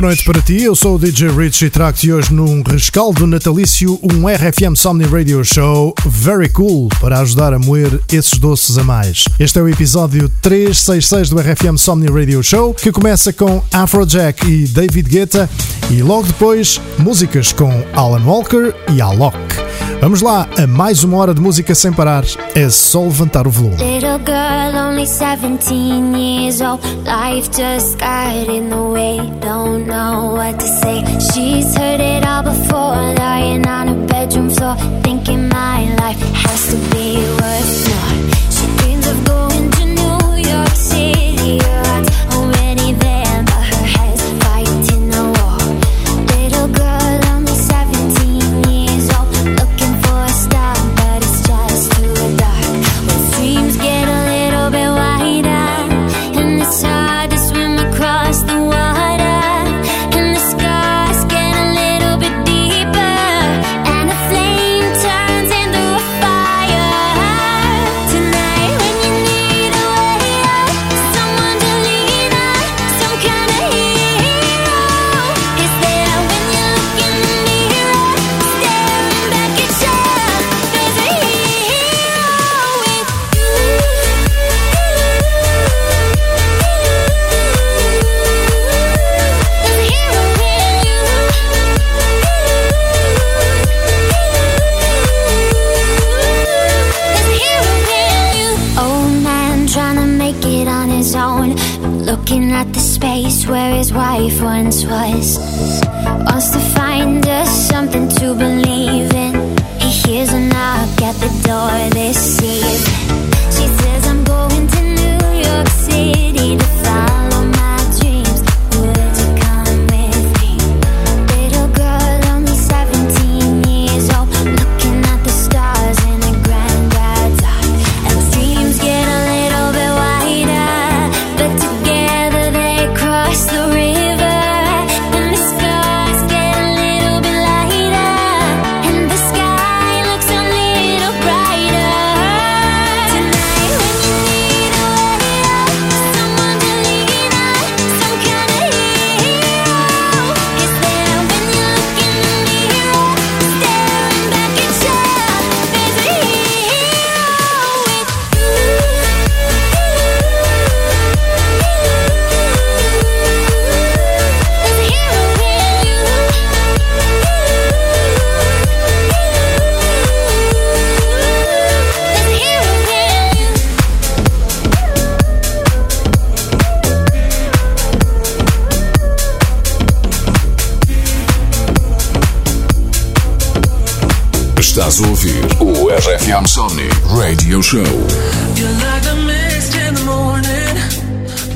boa noite para ti. Eu sou o DJ Rich e trago-te hoje num rescaldo natalício um RFM Somni Radio Show Very Cool para ajudar a moer esses doces a mais. Este é o episódio 366 do RFM Somni Radio Show que começa com Afrojack e David Guetta e logo depois músicas com Alan Walker e Alok. Vamos lá a mais uma hora de música sem parar. É só levantar o volume. Little girl, only 17 years old. Life just got in the way. Don't know what to say. She's heard it all before. Lying on a bedroom floor. Thinking my life has to be worth more. She dreams of going to New York City. Radio Show. You're like the mist in the morning.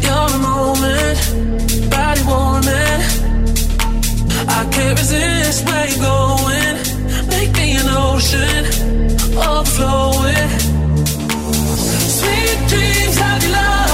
You're a moment, body warming. I can't resist where you're going. Make me an ocean, overflowing. Sweet dreams of your love.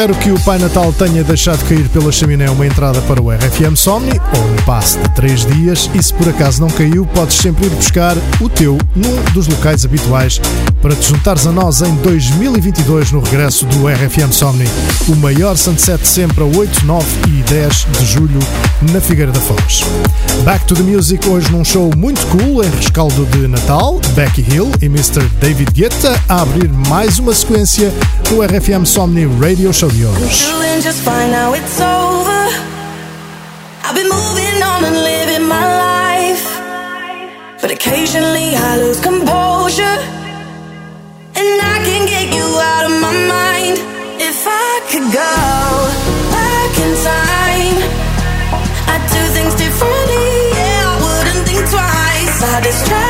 Espero que o Pai Natal tenha deixado cair pela chaminé uma entrada para o RFM Somni ou um passe de 3 dias e se por acaso não caiu, podes sempre ir buscar o teu num dos locais habituais para te juntares a nós em 2022 no regresso do RFM Somni, o maior sunset sempre a 8, 9 e 10 de julho na Figueira da Foz. Back to the Music hoje num show muito cool em rescaldo de Natal, Becky Hill e Mr. David Guetta a abrir mais uma sequência do RFM Somnii Radio Show my life. But occasionally I lose composure. And I can get you out of my mind. If I could go back in time, I'd do things differently. Yeah, I wouldn't think twice. I distract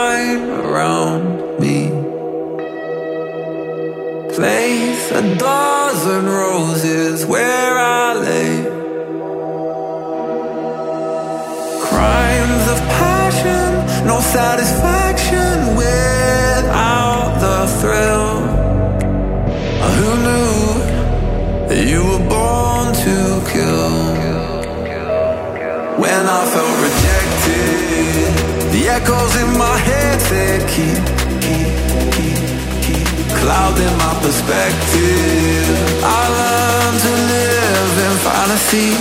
echoes in my head that keep, keep, keep, keep clouding my perspective. I learned to live in fantasy.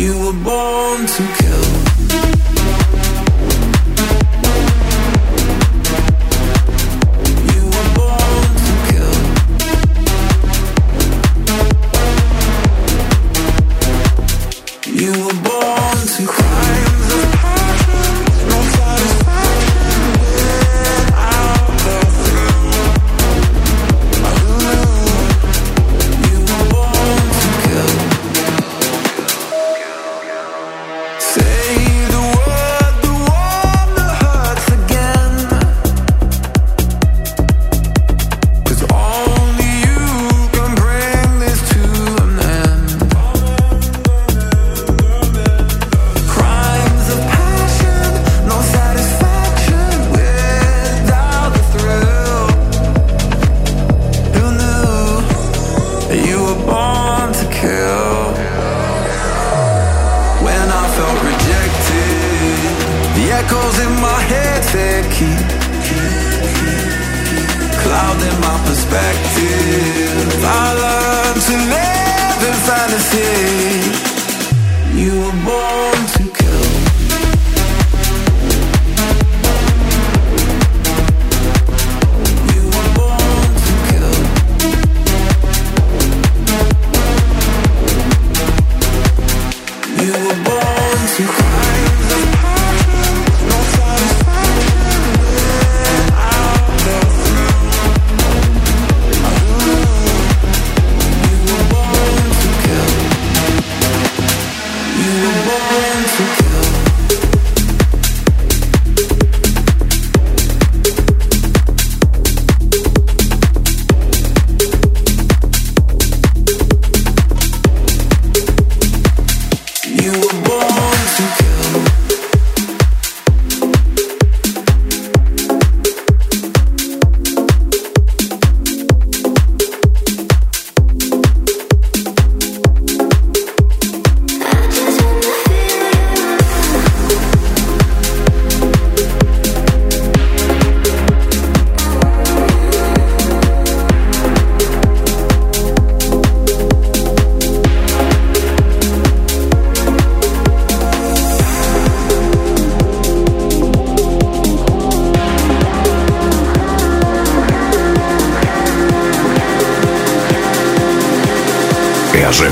You were born to kill. You were born to cry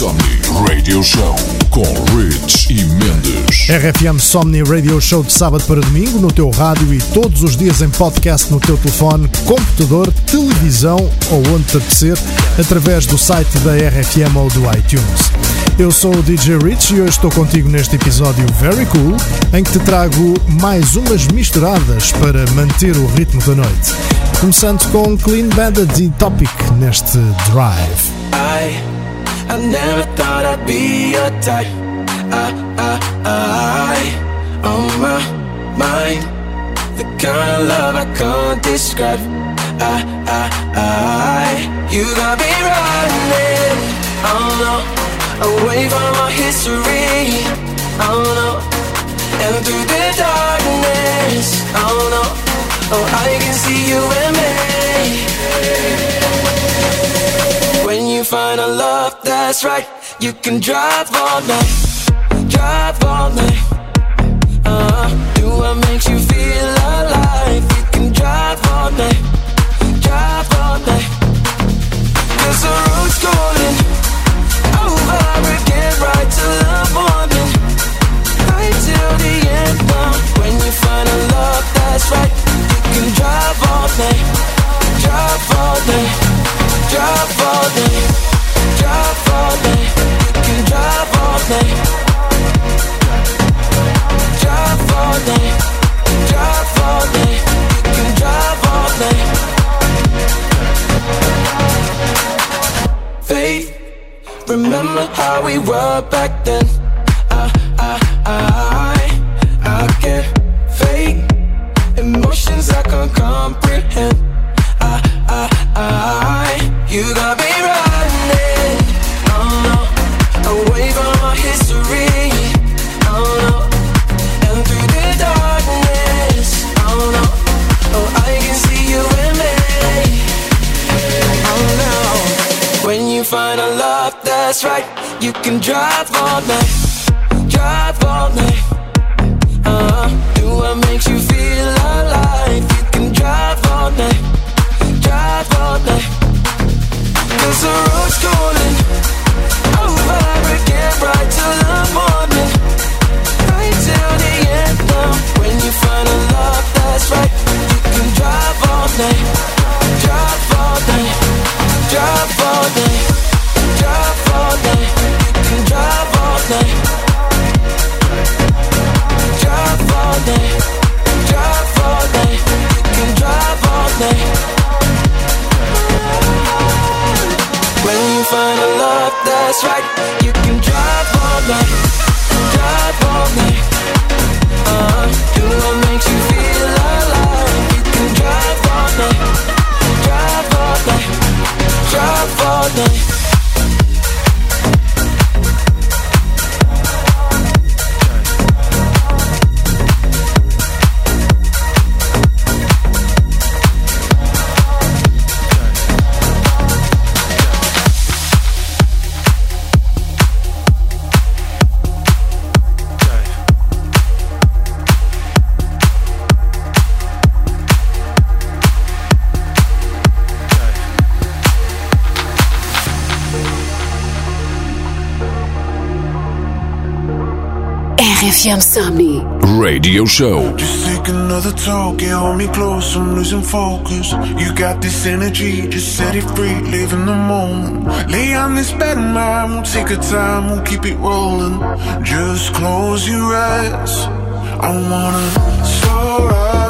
Somni Radio Show com Rich e Mendes. RFM Somni Radio Show de sábado para domingo no teu rádio e todos os dias em podcast no teu telefone, computador, televisão ou onde te apetecer, através do site da RFM ou do iTunes. Eu sou o DJ Rich e hoje estou contigo neste episódio Very Cool, em que te trago mais umas misturadas para manter o ritmo da noite. Começando com Clean Bandit e Topic neste Drive. Never thought I'd be your type. I, I, I, on my mind, the kind of love I can't describe. I, I, I, you got me running, oh no, away from my history, oh no, and through the darkness, oh no, oh I can see you and me. When you find a love that's right, you can drive all night, drive all night. Uh, do what makes you feel alive. You can drive all night, drive all night. Cause the road's calling over again, right till the morning, right till the end. Now, when you find FM Somnii Radio Show. Just take another talk, get hold me close, I'm losing focus. You got this energy, just set it free, live in the moment. Lay on this bed of mine, we'll take a time, we'll keep it rolling. Just close your eyes, I wanna soar up.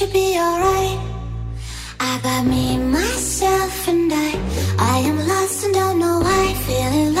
should be alright. I got me, myself, and I. I am lost and don't know why. Feeling lost.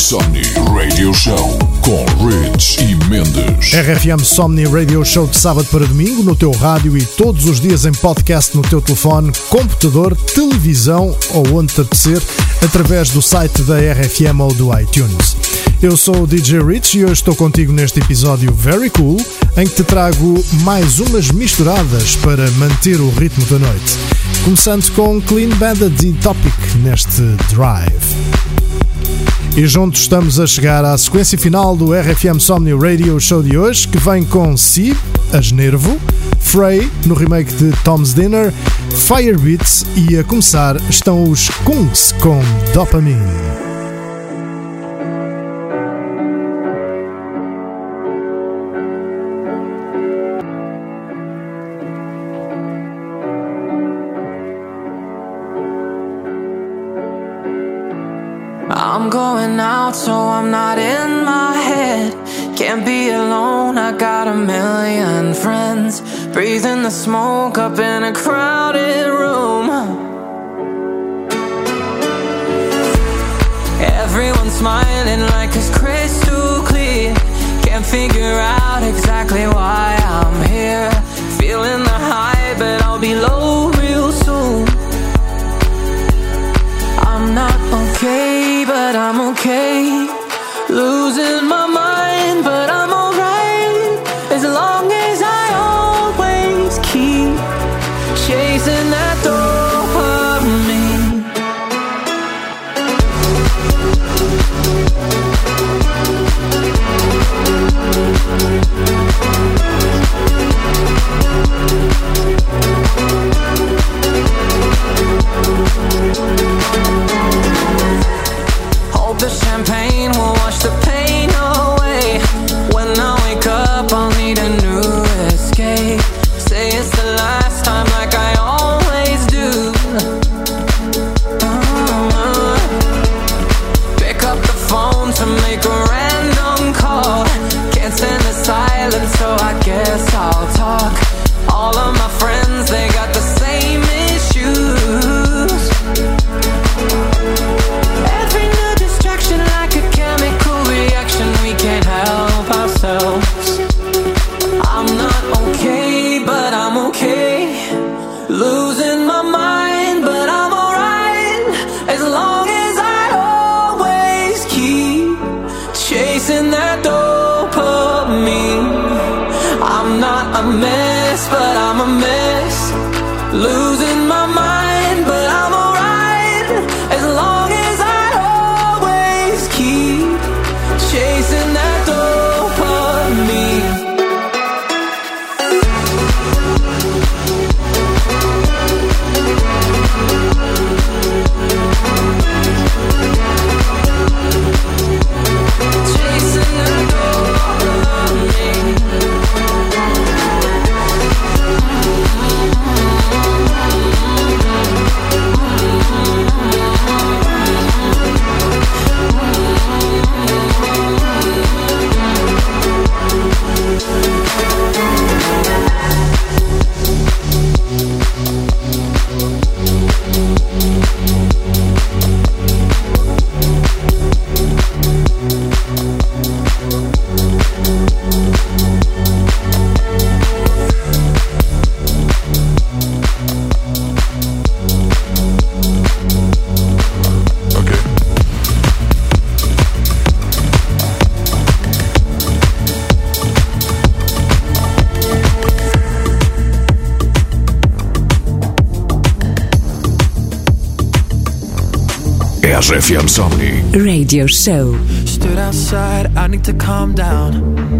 Somni Radio Show com Rich e Mendes. RFM Somni Radio Show de sábado para domingo no teu rádio e todos os dias em podcast no teu telefone, computador, televisão ou onde te apetecer, através do site da RFM ou do iTunes. Eu sou o DJ Rich e hoje estou contigo neste episódio Very Cool, em que te trago mais umas misturadas para manter o ritmo da noite. Começando com Clean Banded e Topic neste Drive. E juntos estamos a chegar à sequência final do RFM Somni Radio Show de hoje, que vem com Sib, As Nervo, Frey, no remake de Tom's Dinner, Firebeats e a começar estão os Kungs com Dopamine. Out, so I'm not in my head. Can't be alone, I got a million friends. Breathing the smoke up in a crowded room. Everyone's smiling like it's crystal clear. Can't figure out exactly why I'm here. Feeling the high, but I'll be low real soon. I'm not okay, but I'm okay. Losing my mind, RFM Somnii. Radio Show. Stood outside, I need to calm down.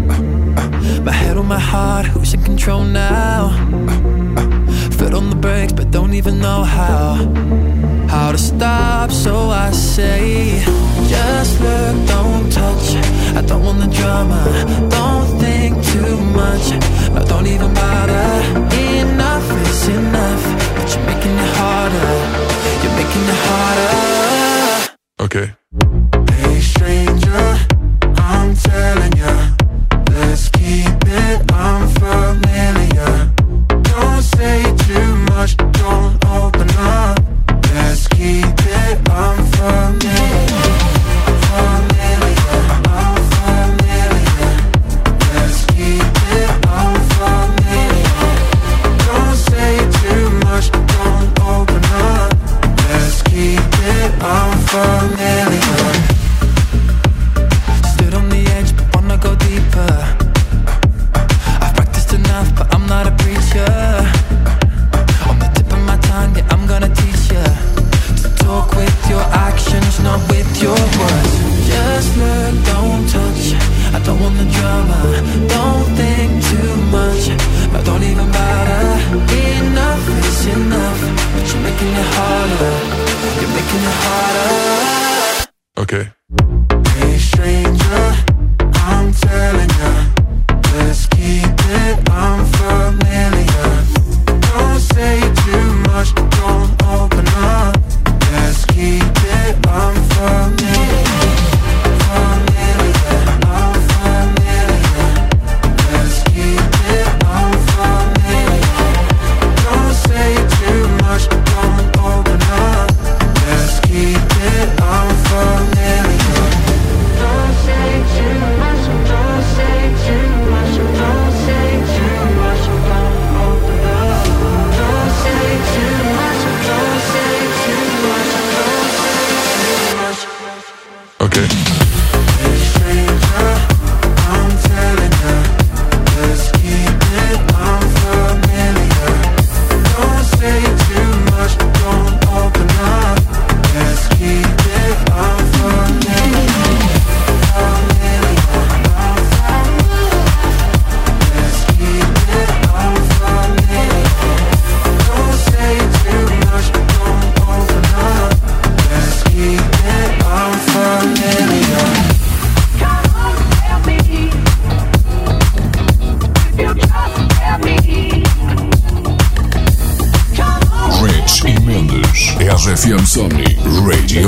Uh, uh, my head on my heart, who's in control now? Uh, uh, foot on the brakes, but don't even know how. How to stop, so I say, just look, don't touch. I don't want the drama, don't think too much. No, don't even bother. Enough is enough, but you're making it harder. You're making it harder.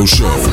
Show.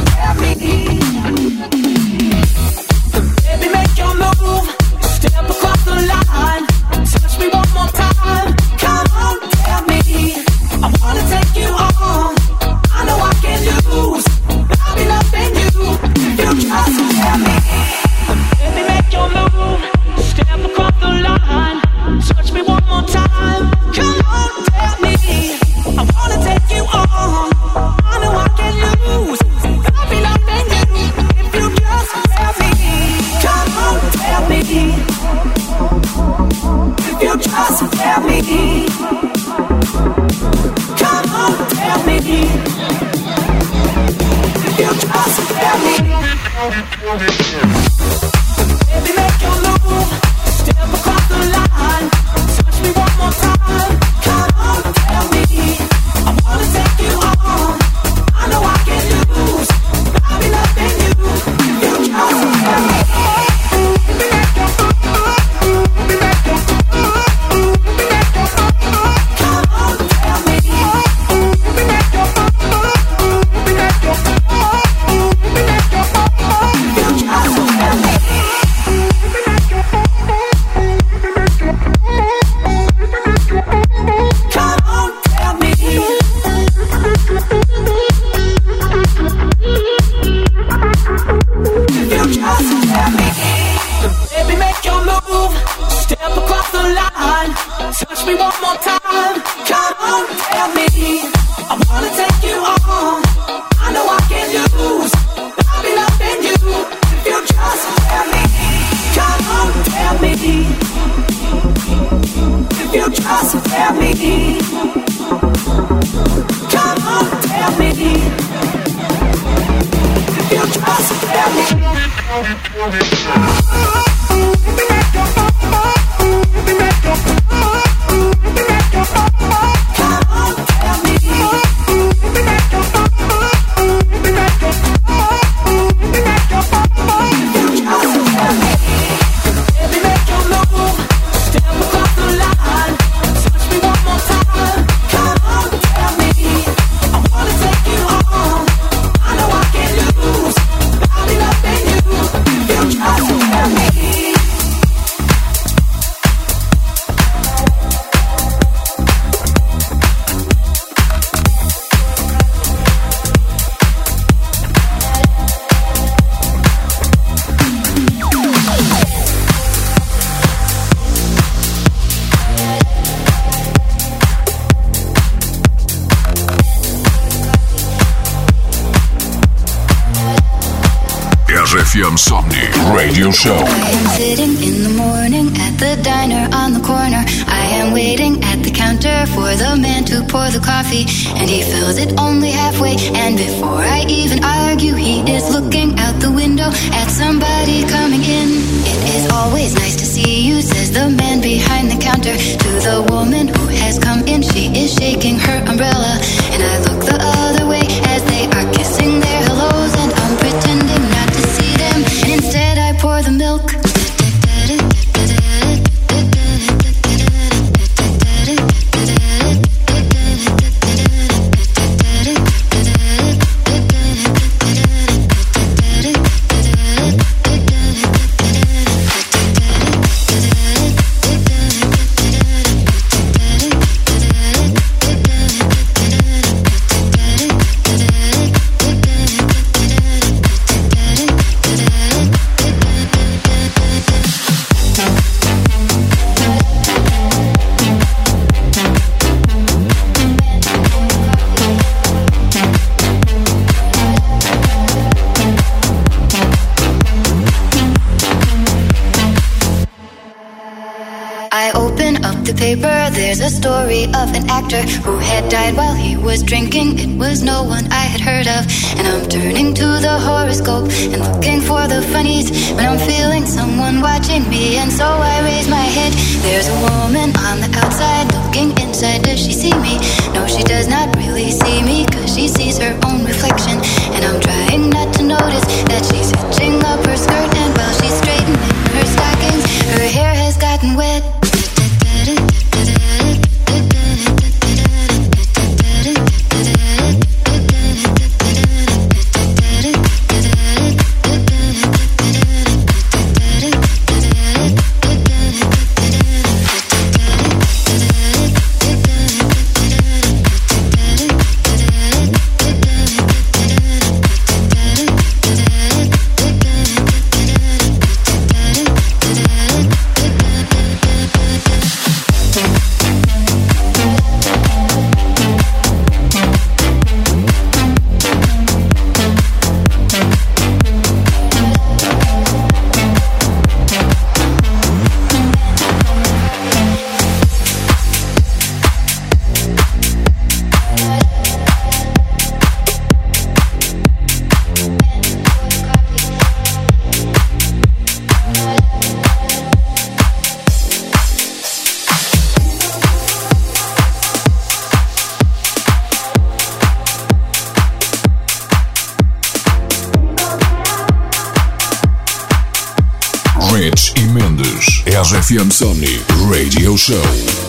RFM Somnii Radio Show.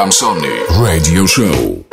RFM Somnii Radio Show.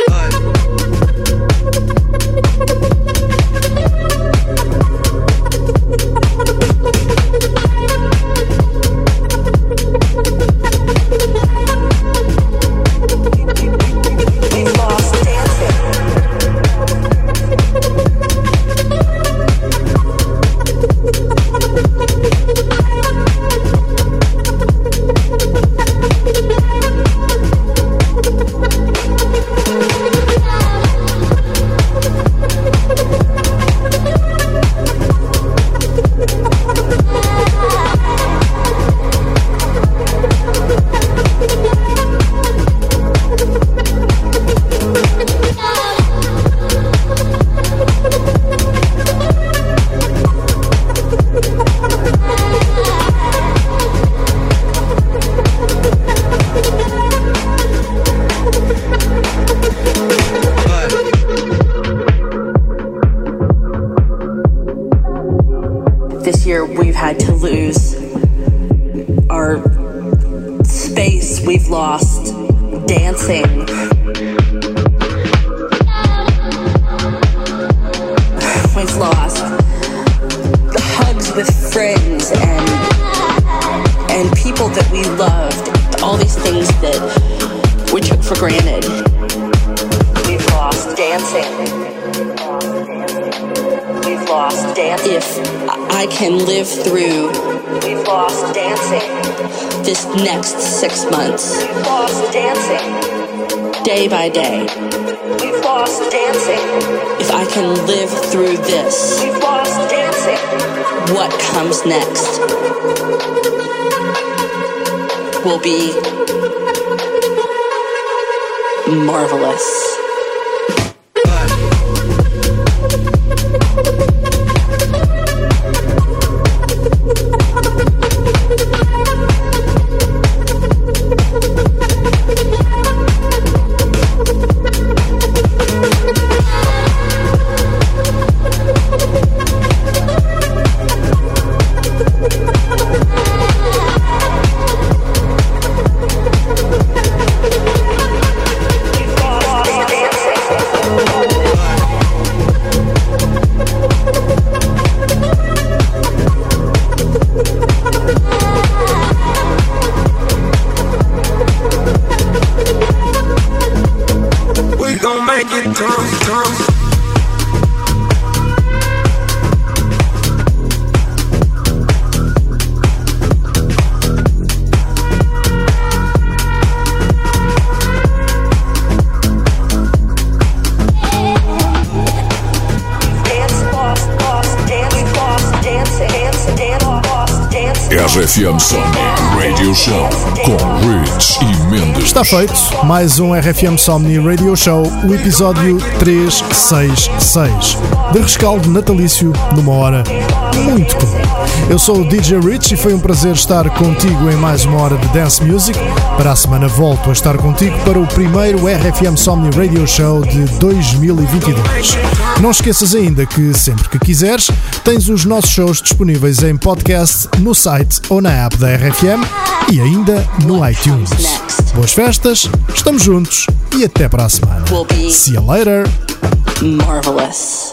Mais um RFM Somni Radio Show, o episódio 366. De rescaldo natalício numa hora muito comum. Eu sou o DJ Rich e foi um prazer estar contigo em mais uma hora de Dance Music. Para a semana volto a estar contigo para o primeiro RFM Somni Radio Show de 2022. Não esqueças ainda que sempre que quiseres, tens os nossos shows disponíveis em podcast no site ou na app da RFM e ainda no iTunes. Boas festas, estamos juntos e até para a semana. See you later. Marvelous.